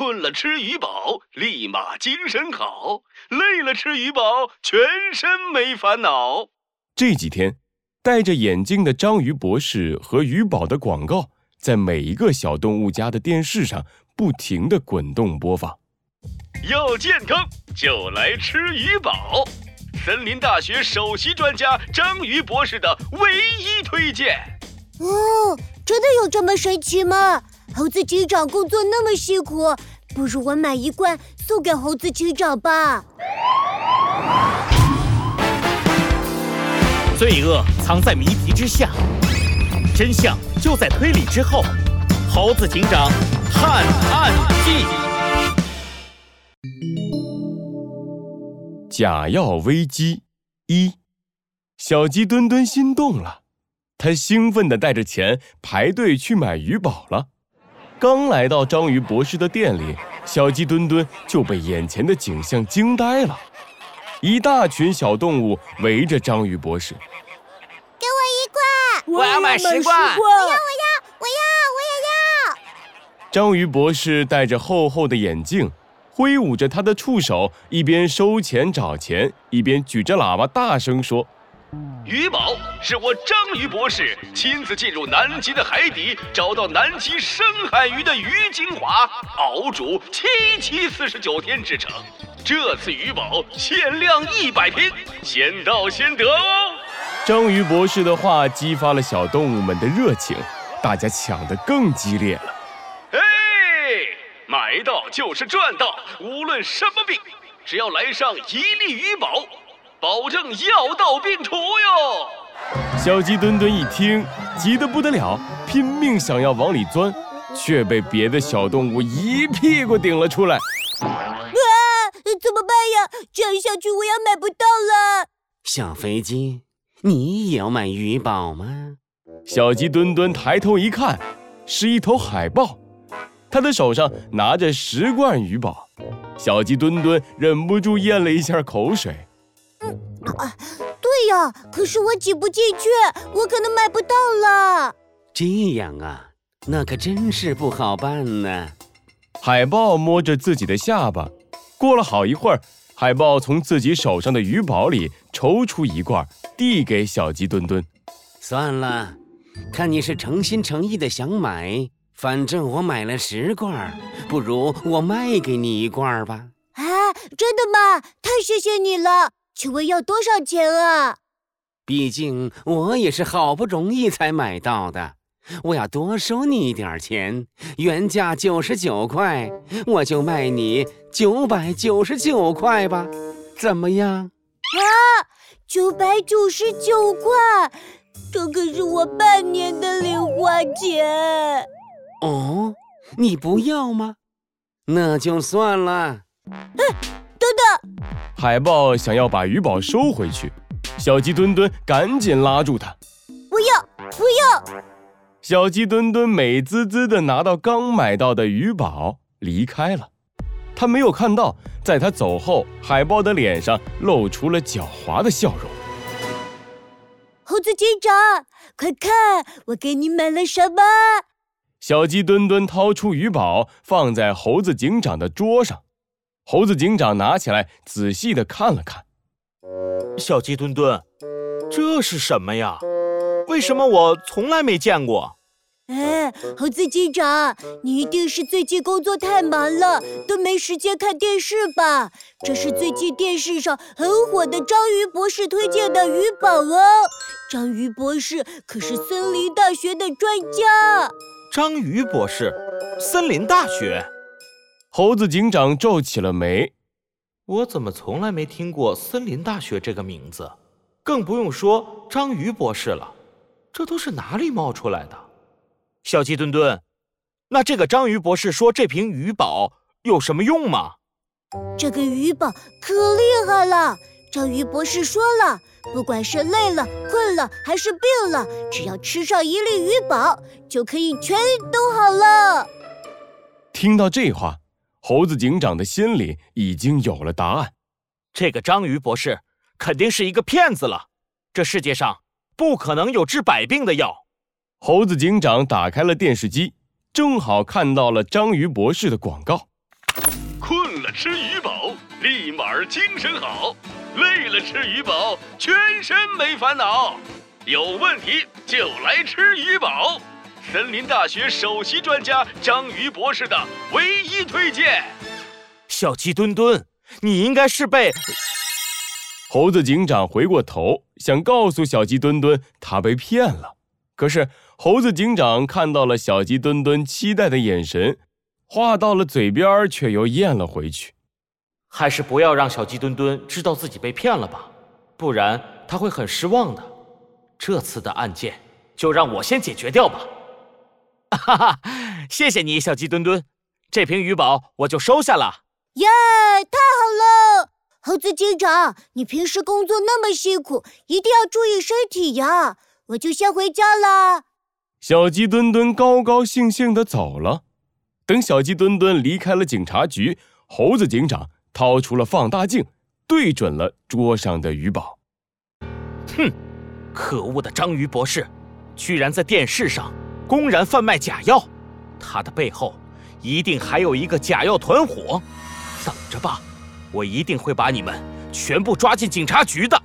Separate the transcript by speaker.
Speaker 1: 困了吃鱼饱，立马精神好；累了吃鱼饱，全身没烦恼。
Speaker 2: 这几天，戴着眼镜的章鱼博士和鱼宝的广告在每一个小动物家的电视上不停地滚动播放。
Speaker 1: 要健康就来吃鱼宝，森林大学首席专家章鱼博士的唯一推荐。
Speaker 3: 哦，真的有这么神奇吗？猴子警长工作那么辛苦，不如我买一罐送给猴子警长吧。
Speaker 4: 罪恶藏在谜题之下，真相就在推理之后。猴子警长探案记：
Speaker 2: 假药危机一，小鸡墩墩心动了，他兴奋地带着钱排队去买鱼宝了。刚来到章鱼博士的店里，小鸡墩墩就被眼前的景象惊呆了。一大群小动物围着章鱼博士，
Speaker 3: 给我一罐，
Speaker 5: 我要买十罐，我要
Speaker 3: 我要我要我也要。
Speaker 2: 章鱼博士戴着厚厚的眼镜，挥舞着他的触手，一边收钱找钱，一边举着喇叭大声说。
Speaker 1: 鱼宝是我章鱼博士亲自进入南极的海底，找到南极深海鱼的鱼精华，熬煮七七四十九天制成。这次鱼宝限量一百瓶，先到先得哦。
Speaker 2: 章鱼博士的话激发了小动物们的热情，大家抢得更激烈了。
Speaker 1: 哎，买到就是赚到，无论什么病，只要来上一粒鱼宝。保证药到病除哟！
Speaker 2: 小鸡墩墩一听，急得不得了，拼命想要往里钻，却被别的小动物一屁股顶了出来。
Speaker 3: 啊！怎么办呀？这样下去我也买不到了。
Speaker 5: 小飞机，你也要买鱼宝吗？
Speaker 2: 小鸡墩墩抬头一看，是一头海豹，它的手上拿着十罐鱼宝。小鸡墩墩忍不住咽了一下口水。
Speaker 3: 啊，对呀，可是我挤不进去，我可能买不到了。
Speaker 5: 这样啊，那可真是不好办呢。
Speaker 2: 海豹摸着自己的下巴，过了好一会儿，海豹从自己手上的鱼宝里抽出一罐，递给小鸡墩墩。
Speaker 5: 算了，看你是诚心诚意的想买，反正我买了十罐，不如我卖给你一罐吧。
Speaker 3: 啊，真的吗？太谢谢你了。请问要多少钱啊？
Speaker 5: 毕竟我也是好不容易才买到的，我要多收你一点钱。原价九十九块，我就卖你九百九十九块吧，怎么样？
Speaker 3: 啊，九百九十九块，这可是我半年的零花钱。
Speaker 5: 哦，你不要吗？那就算了。
Speaker 3: 哎。
Speaker 2: 海豹想要把鱼宝收回去，小鸡墩墩赶紧拉住它。
Speaker 3: 不要，不要！
Speaker 2: 小鸡墩墩美滋滋的拿到刚买到的鱼宝，离开了。他没有看到，在他走后，海豹的脸上露出了狡猾的笑容。
Speaker 3: 猴子警长，快看，我给你买了什么？
Speaker 2: 小鸡墩墩掏出鱼宝，放在猴子警长的桌上。猴子警长拿起来，仔细的看了看。
Speaker 4: 小鸡墩墩，这是什么呀？为什么我从来没见过？
Speaker 3: 哎，猴子警长，你一定是最近工作太忙了，都没时间看电视吧？这是最近电视上很火的章鱼博士推荐的鱼宝哦。章鱼博士可是森林大学的专家。
Speaker 4: 章鱼博士，森林大学。
Speaker 2: 猴子警长皱起了眉，
Speaker 4: 我怎么从来没听过森林大学这个名字？更不用说章鱼博士了，这都是哪里冒出来的？小鸡墩墩，那这个章鱼博士说这瓶鱼宝有什么用吗？
Speaker 3: 这个鱼宝可厉害了！章鱼博士说了，不管是累了、困了还是病了，只要吃上一粒鱼宝，就可以全都好了。
Speaker 2: 听到这话。猴子警长的心里已经有了答案，
Speaker 4: 这个章鱼博士肯定是一个骗子了。这世界上不可能有治百病的药。
Speaker 2: 猴子警长打开了电视机，正好看到了章鱼博士的广告。
Speaker 1: 困了吃鱼宝，立马精神好；累了吃鱼宝，全身没烦恼。有问题就来吃鱼宝，森林大学首席专家章鱼博士的唯一推荐。
Speaker 4: 小鸡墩墩，你应该是被……
Speaker 2: 猴子警长回过头，想告诉小鸡墩墩他被骗了。可是猴子警长看到了小鸡墩墩期待的眼神，话到了嘴边却又咽了回去。
Speaker 4: 还是不要让小鸡墩墩知道自己被骗了吧，不然他会很失望的。这次的案件就让我先解决掉吧。哈哈，谢谢你，小鸡墩墩，这瓶鱼宝我就收下了。
Speaker 3: 耶，太好了！猴子警长，你平时工作那么辛苦，一定要注意身体呀。我就先回家啦。
Speaker 2: 小鸡墩墩高高兴兴地走了。等小鸡墩墩离开了警察局，猴子警长掏出了放大镜，对准了桌上的鱼宝。
Speaker 4: 哼！可恶的章鱼博士，居然在电视上公然贩卖假药！他的背后一定还有一个假药团伙，等着吧，我一定会把你们全部抓进警察局的。